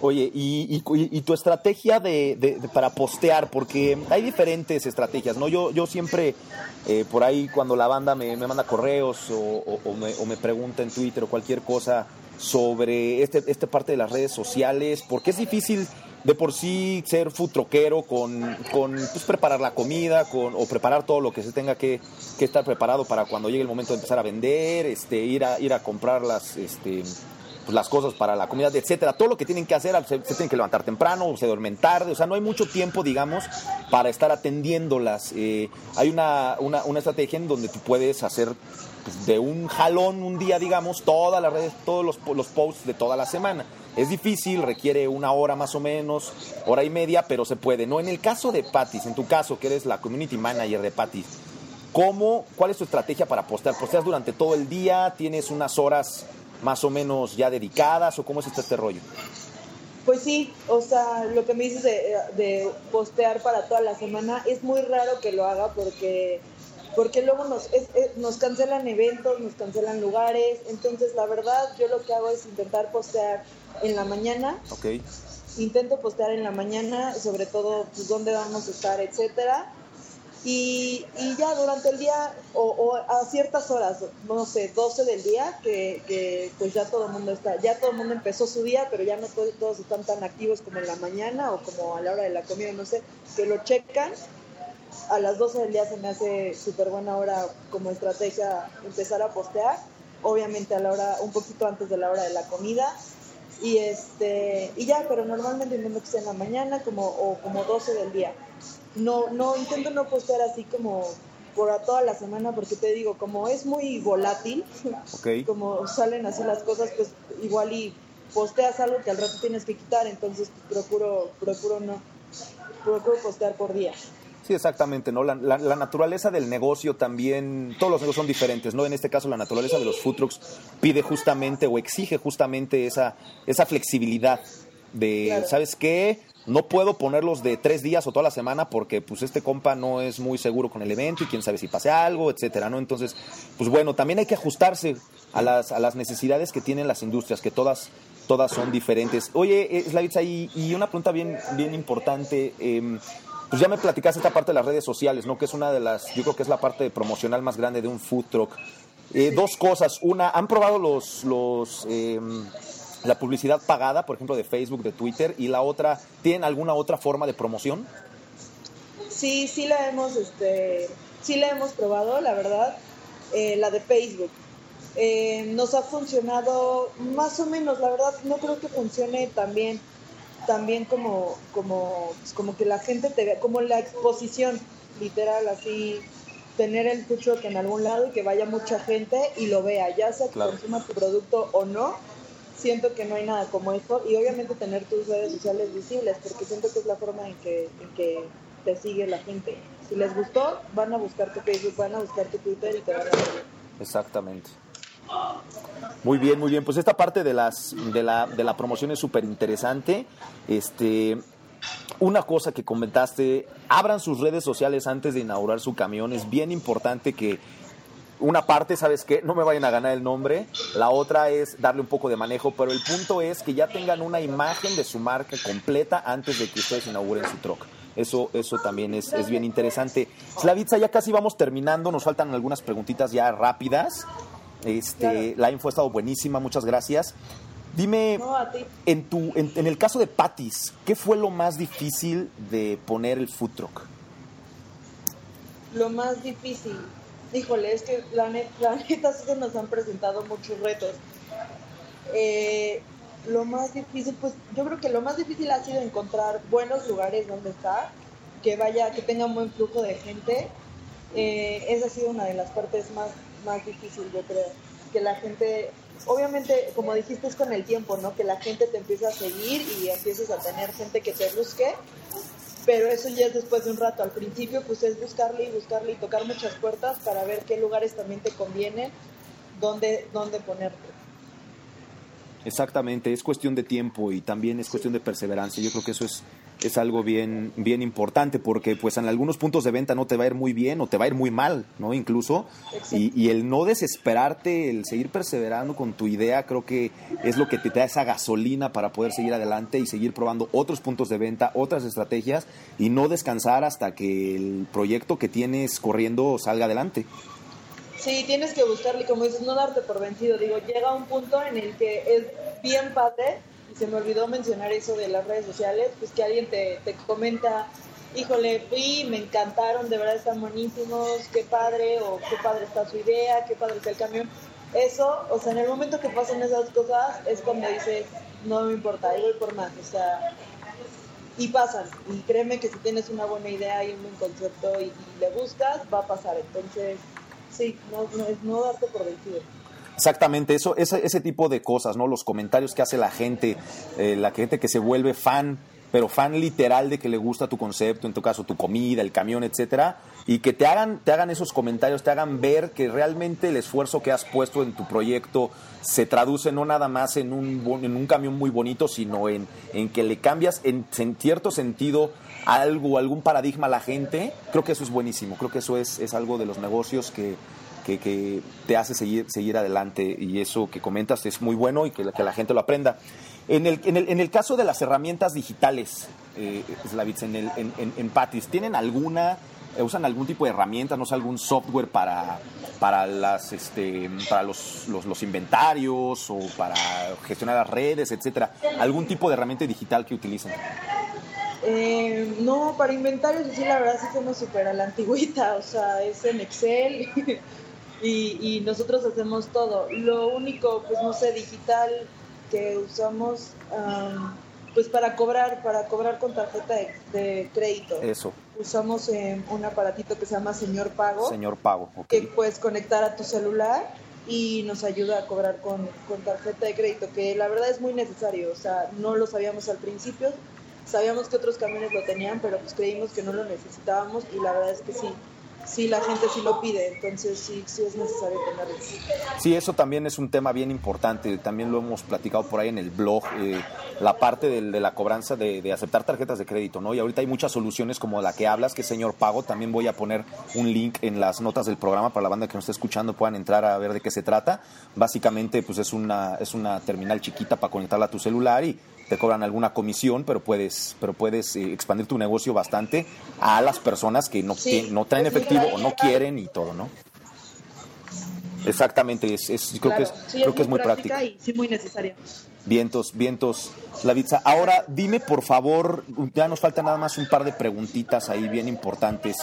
Oye, y, y, tu estrategia de, para postear, porque hay diferentes estrategias, ¿no? Yo, yo siempre, eh, por ahí cuando la banda me, manda correos o, me, o, me, pregunta en Twitter o cualquier cosa sobre este, esta parte de las redes sociales, porque es difícil de por sí ser futroquero con, con pues, preparar la comida con, o preparar todo lo que se tenga que, que, estar preparado para cuando llegue el momento de empezar a vender, este, ir a, ir a comprar las, este, pues, las cosas para la comida, etcétera. Todo lo que tienen que hacer, se, tienen que levantar temprano, se duermen tarde, o sea, no hay mucho tiempo, digamos, para estar atendiéndolas. Eh, hay una, una, una estrategia en donde tú puedes hacer pues, de un jalón un día, digamos, todas las redes, todos los, los posts de toda la semana. Es difícil, requiere una hora más o menos, hora y media, pero se puede. No, en el caso de Patis, en tu caso, que eres la community manager de Patis, ¿cómo, ¿cuál es tu estrategia para postear? ¿Posteas durante todo el día? ¿Tienes unas horas más o menos ya dedicadas o cómo es este, este rollo? Pues sí, o sea, lo que me dices de, postear para toda la semana es muy raro que lo haga porque porque luego nos, nos cancelan eventos, nos cancelan lugares, entonces la verdad yo lo que hago es intentar postear en la mañana. Okay. Intento postear en la mañana, sobre todo pues, dónde vamos a estar, etcétera. Y, y, ya durante el día o, a ciertas horas, no sé, 12 del día, que, que, pues ya todo el mundo está, ya todo el mundo empezó su día, pero ya no todos, están tan activos como en la mañana o como a la hora de la comida, no sé, que lo checan. A las 12 del día se me hace súper buena hora como estrategia empezar a postear, obviamente a la hora, un poquito antes de la hora de la comida, y este y ya pero normalmente intento que sea en la mañana como o como 12 del día no no intento no postear así como por a toda la semana porque te digo como es muy volátil como salen así las cosas pues igual y posteas algo que al rato tienes que quitar entonces procuro procuro no procuro postear por día Sí, exactamente, ¿no? La, naturaleza del negocio también, todos los negocios son diferentes, ¿no? En este caso, la naturaleza de los food trucks pide justamente o exige justamente esa, esa flexibilidad de, ¿sabes qué? No puedo ponerlos de tres días o toda la semana porque pues este compa no es muy seguro con el evento y quién sabe si pase algo, etcétera, ¿no? Entonces, pues bueno, también hay que ajustarse a las, a las necesidades que tienen las industrias, que todas, todas son diferentes. Oye, Slavitza, y, y una pregunta bien, bien importante. Eh, pues ya me platicaste esta parte de las redes sociales, ¿no? Que es una de las, yo creo que es la parte promocional más grande de un food truck. Eh, dos cosas. Una, ¿han probado los, los em, la publicidad pagada, por ejemplo, de Facebook, de Twitter? Y la otra, ¿tienen alguna otra forma de promoción? Sí, sí la hemos, este, sí la hemos probado, la verdad. Eh, la de Facebook. Eh, nos ha funcionado más o menos, la verdad, no creo que funcione tan bien también como, como, pues, como que la gente te vea, como la exposición, literal, así, tener el food truck en algún lado y que vaya mucha gente y lo vea, ya sea que consuma tu producto o no, siento que no hay nada como eso y obviamente tener tus redes sociales visibles, porque siento que es la forma en que, en que te sigue la gente. Si les gustó, van a buscar tu Facebook, van a buscar tu Twitter y te van a ver. Exactamente. Muy bien, muy bien. Pues esta parte de, las, de, la, de la promoción es súper interesante. Este, una cosa que comentaste, abran sus redes sociales antes de inaugurar su camión. Es bien importante que una parte, ¿sabes qué? No me vayan a ganar el nombre. La otra es darle un poco de manejo, pero el punto es que ya tengan una imagen de su marca completa antes de que ustedes inauguren su truck. Eso, eso también es, es bien interesante. Slavitza, ya casi vamos terminando. Nos faltan algunas preguntitas ya rápidas. Este, La info ha estado buenísima, muchas gracias. Dime, En, tu, en, el caso de Patis, ¿qué fue lo más difícil de poner el food truck? Lo más difícil, híjole, es que la, neta, se nos han presentado muchos retos. Eh, lo más difícil, pues yo creo que lo más difícil ha sido encontrar buenos lugares donde estar, que vaya, que tenga un buen flujo de gente. Eh, esa ha sido una de las partes más más difícil, yo creo. que la gente, obviamente, como dijiste, es con el tiempo, ¿no? Que la gente te empieza a seguir y empiezas a tener gente que te busque, pero eso ya es después de un rato. Al principio, pues es buscarle y buscarle y tocar muchas puertas para ver qué lugares también te convienen, dónde, dónde ponerte. Exactamente, es cuestión de tiempo y también es cuestión de perseverancia. Yo creo que eso es, es algo bien, bien importante porque pues en algunos puntos de venta no te va a ir muy bien o te va a ir muy mal, ¿no? Incluso. Y, y, el no desesperarte, el seguir perseverando con tu idea, creo que es lo que te da esa gasolina para poder seguir adelante y seguir probando otros puntos de venta, otras estrategias y no descansar hasta que el proyecto que tienes corriendo salga adelante. Sí, tienes que buscarle, como dices, no darte por vencido. Digo, llega un punto en el que es bien padre, y se me olvidó mencionar eso de las redes sociales, pues que alguien te, te comenta, híjole, fui, me encantaron, de verdad están buenísimos, qué padre, o qué padre está su idea, qué padre está el camión. Eso, o sea, en el momento que pasan esas cosas es cuando dices, no me importa, ahí voy por más, o sea, y pasan. Y créeme que si tienes una buena idea y un buen concepto y, le buscas, va a pasar. Entonces, Sí, no, no, no darte por vencido. Exactamente, eso, ese, ese tipo de cosas, ¿no? Los comentarios que hace la gente, eh, la gente que se vuelve fan, pero fan literal de que le gusta tu concepto, en tu caso tu comida, el camión, etcétera, y que te hagan, te hagan esos comentarios, te hagan ver que realmente el esfuerzo que has puesto en tu proyecto se traduce no nada más en un, en un camión muy bonito, sino en, en que le cambias en, en cierto sentido algo, algún paradigma a la gente, creo que eso es buenísimo. Creo que eso es, es algo de los negocios que, que, te hace seguir, seguir adelante y eso que comentas es muy bueno y que, la gente lo aprenda. En el, en el, en el caso de las herramientas digitales, eh, en, el, en, en, Patis, ¿tienen alguna, usan algún tipo de herramienta, no sé, algún software para, para, las, este, para los, los, inventarios o para gestionar las redes, etcétera? ¿Algún tipo de herramienta digital que utilicen? Eh, no, para inventarios sí, la verdad sí somos súper a la antigüita, o sea, es en Excel y, nosotros hacemos todo. Lo único, pues no sé, digital que usamos, pues para cobrar, para cobrar con tarjeta de, crédito. Eso. Usamos eh, un aparatito que se llama Señor Pago. Señor Pago, Que puedes conectar a tu celular y nos ayuda a cobrar con, con tarjeta de crédito, que la verdad es muy necesario, o sea, no lo sabíamos al principio, Sabíamos que otros camiones lo tenían, pero pues creímos que no lo necesitábamos y la verdad es que sí, sí la gente sí lo pide, entonces sí, sí es necesario tenerlo. Sí, eso también es un tema bien importante, también lo hemos platicado por ahí en el blog, eh, la parte de, la cobranza de, aceptar tarjetas de crédito, ¿no? Y ahorita hay muchas soluciones como la que hablas, que Señor Pago, también voy a poner un link en las notas del programa para la banda que nos esté escuchando puedan entrar a ver de qué se trata. Básicamente, pues es una, es una terminal chiquita para conectarla a tu celular y te cobran alguna comisión, pero puedes, pero puedes eh, expandir tu negocio bastante a las personas que no, no traen efectivo o no quieren y todo, ¿no? Exactamente, es, creo, que es, creo que es muy práctica. Y sí, muy necesaria. Vientos, vientos, la pizza. Ahora, dime por favor, ya nos faltan nada más un par de preguntitas ahí bien importantes.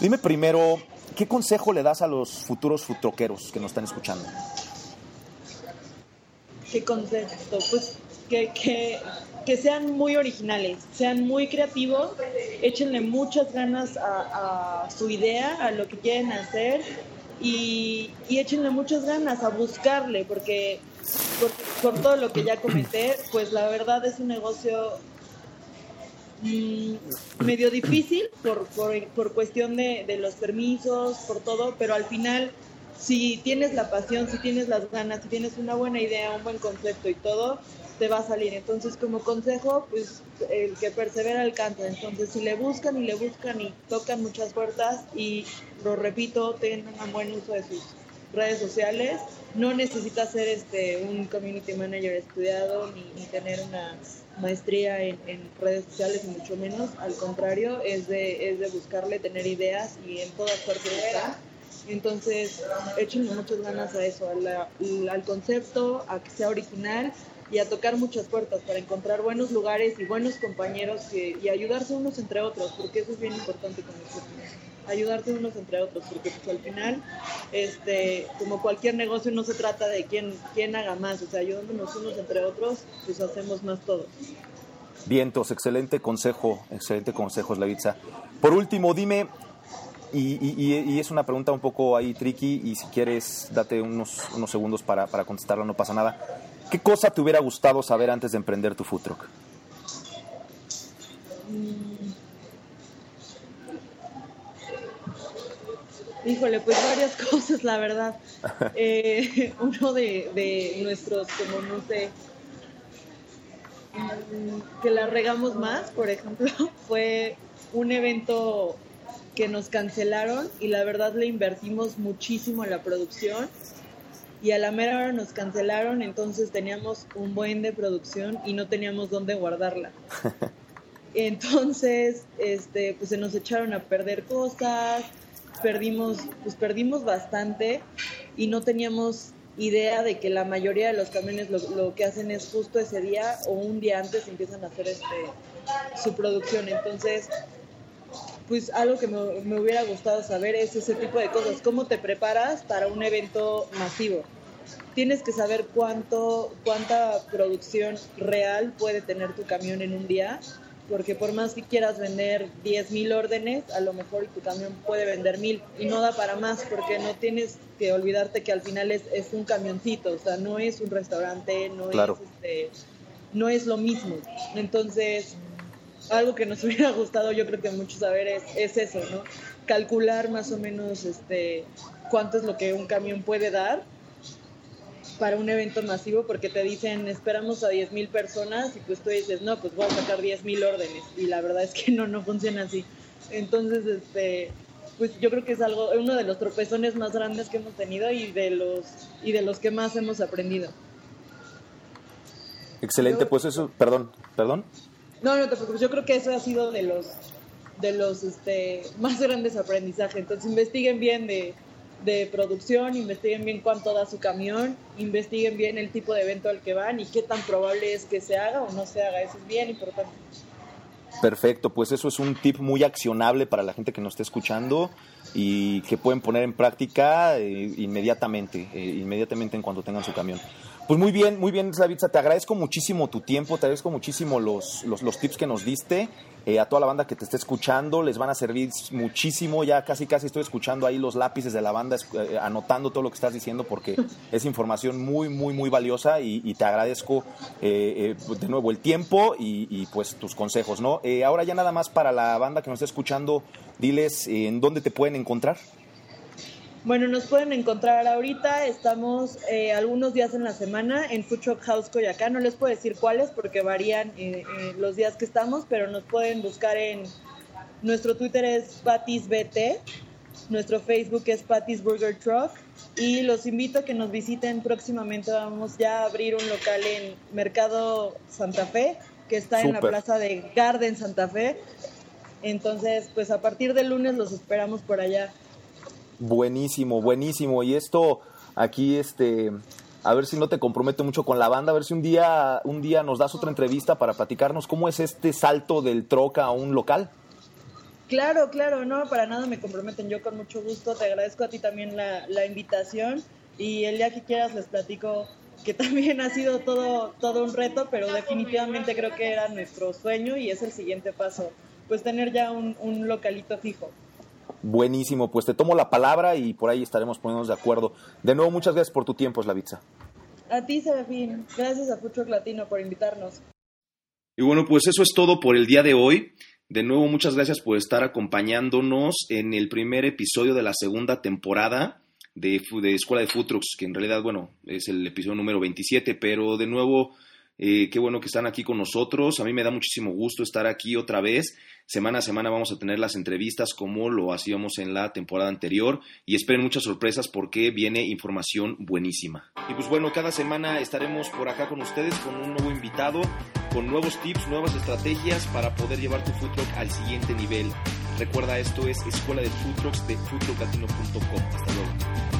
Dime primero, ¿qué consejo le das a los futuros futroqueros que nos están escuchando? ¿Qué consejo? Pues que, que, que, sean muy originales, sean muy creativos, échenle muchas ganas a, su idea, a lo que quieren hacer y, y échenle muchas ganas a buscarle, porque por, todo lo que ya comenté, pues la verdad es un negocio mm, medio difícil por, por, por cuestión de, de los permisos, por todo, pero al final si tienes la pasión, si tienes las ganas, si tienes una buena idea, un buen concepto y todo, te va a salir. Entonces, como consejo, pues el que persevera alcanza. Entonces, si le buscan y le buscan y tocan muchas puertas y, lo repito, tengan un buen uso de sus redes sociales, no necesitas ser este un community manager estudiado ni, tener una maestría en, redes sociales, ni mucho menos. Al contrario, es de, es de buscarle, tener ideas y en todas partes está. Entonces, échenle muchas ganas a eso, al concepto, a que sea original y a tocar muchas puertas para encontrar buenos lugares y buenos compañeros que, y ayudarse unos entre otros, porque eso es bien importante con nosotros. Ayudarse unos entre otros, porque pues, al final, este, como cualquier negocio, no se trata de quién, quién haga más, o sea, ayudándonos unos entre otros, pues hacemos más todos. Vientos, excelente consejo, excelente consejo, Slavitza. Por último, dime, y, es una pregunta un poco ahí tricky y si quieres date unos, unos segundos para, para contestarla, no pasa nada. ¿Qué cosa te hubiera gustado saber antes de emprender tu food truck? Mm. Híjole, pues varias cosas, la verdad. Eh, uno de, de, nuestros, como no sé, mm, que la regamos más, por ejemplo, fue un evento que nos cancelaron y la verdad le invertimos muchísimo en la producción y a la mera hora nos cancelaron, entonces teníamos un buen de producción y no teníamos dónde guardarla. Entonces, este, pues se nos echaron a perder cosas, perdimos, pues perdimos bastante y no teníamos idea de que la mayoría de los camiones lo, que hacen es justo ese día o un día antes empiezan a hacer este, su producción. Entonces, pues algo que me, me, hubiera gustado saber es ese tipo de cosas. ¿Cómo te preparas para un evento masivo? Tienes que saber cuánto, cuánta producción real puede tener tu camión en un día porque por más que quieras vender 10.000 órdenes, a lo mejor tu camión puede vender 1.000 y no da para más porque no tienes que olvidarte que al final es, es un camioncito, o sea, no es un restaurante, no, es, este, no es lo mismo. Entonces, algo que nos hubiera gustado yo creo que mucho saber es, es eso, ¿no? Calcular más o menos este, cuánto es lo que un camión puede dar para un evento masivo porque te dicen esperamos a 10.000 personas y pues tú dices, no, pues voy a sacar 10.000 órdenes y la verdad es que no, no funciona así. Entonces, este, pues yo creo que es algo, uno de los tropezones más grandes que hemos tenido y de los, y de los que más hemos aprendido. Excelente, pues eso, perdón, perdón. No, no te preocupes, yo creo que eso ha sido de los, de los este, más grandes aprendizajes. Entonces investiguen bien de de producción, investiguen bien cuánto da su camión, investiguen bien el tipo de evento al que van y qué tan probable es que se haga o no se haga. Eso es bien importante. Perfecto, pues eso es un tip muy accionable para la gente que nos esté escuchando y que pueden poner en práctica eh, inmediatamente, eh, inmediatamente en cuanto tengan su camión. Pues muy bien, muy bien, Savitza, te agradezco muchísimo tu tiempo, te agradezco muchísimo los, los, los tips que nos diste. Eh, a toda la banda que te esté escuchando, les van a servir muchísimo. Ya casi, casi estoy escuchando ahí los lápices de la banda, eh, anotando todo lo que estás diciendo, porque es información muy, muy, muy valiosa y, te agradezco eh, de nuevo el tiempo y, y, pues tus consejos, ¿no? ahora ya nada más para la banda que nos está escuchando, diles en dónde te pueden encontrar. Bueno, nos pueden encontrar ahorita, estamos eh, algunos días en la semana en Food Truck House Coyacán, no les puedo decir cuáles porque varían eh, eh, los días que estamos, pero nos pueden buscar en, nuestro Twitter es PatisBT, nuestro Facebook es Patty's Burger Truck y los invito a que nos visiten próximamente, vamos ya a abrir un local en Mercado Santa Fe, que está en la plaza de Garden Santa Fe, entonces pues a partir del lunes los esperamos por allá. Buenísimo, buenísimo. Y esto aquí, este, a ver si no te comprometo mucho con la banda, a ver si un día, un día nos das otra entrevista para platicarnos cómo es este salto del troca a un local. Claro, claro, no, para nada me comprometen. Yo con mucho gusto te agradezco a ti también la, invitación y el día que quieras les platico que también ha sido todo, todo un reto, pero definitivamente creo que era nuestro sueño y es el siguiente paso, pues tener ya un localito fijo. Buenísimo, pues te tomo la palabra y por ahí estaremos poniéndonos de acuerdo. De nuevo, muchas gracias por tu tiempo, Slavitza. A ti, Serafín. Gracias a Future Latino por invitarnos. Y bueno, pues eso es todo por el día de hoy. De nuevo, muchas gracias por estar acompañándonos en el primer episodio de la segunda temporada de, de Escuela de Trucks, que en realidad, bueno, es el episodio número 27, pero de nuevo eh, qué bueno que están aquí con nosotros. A mí me da muchísimo gusto estar aquí otra vez. Semana a semana vamos a tener las entrevistas como lo hacíamos en la temporada anterior y esperen muchas sorpresas porque viene información buenísima. Y pues bueno, cada semana estaremos por acá con ustedes con un nuevo invitado, con nuevos tips, nuevas estrategias para poder llevar tu food al siguiente nivel. Recuerda, esto es Escuela de Food de foodtrucklatino.com. Hasta luego.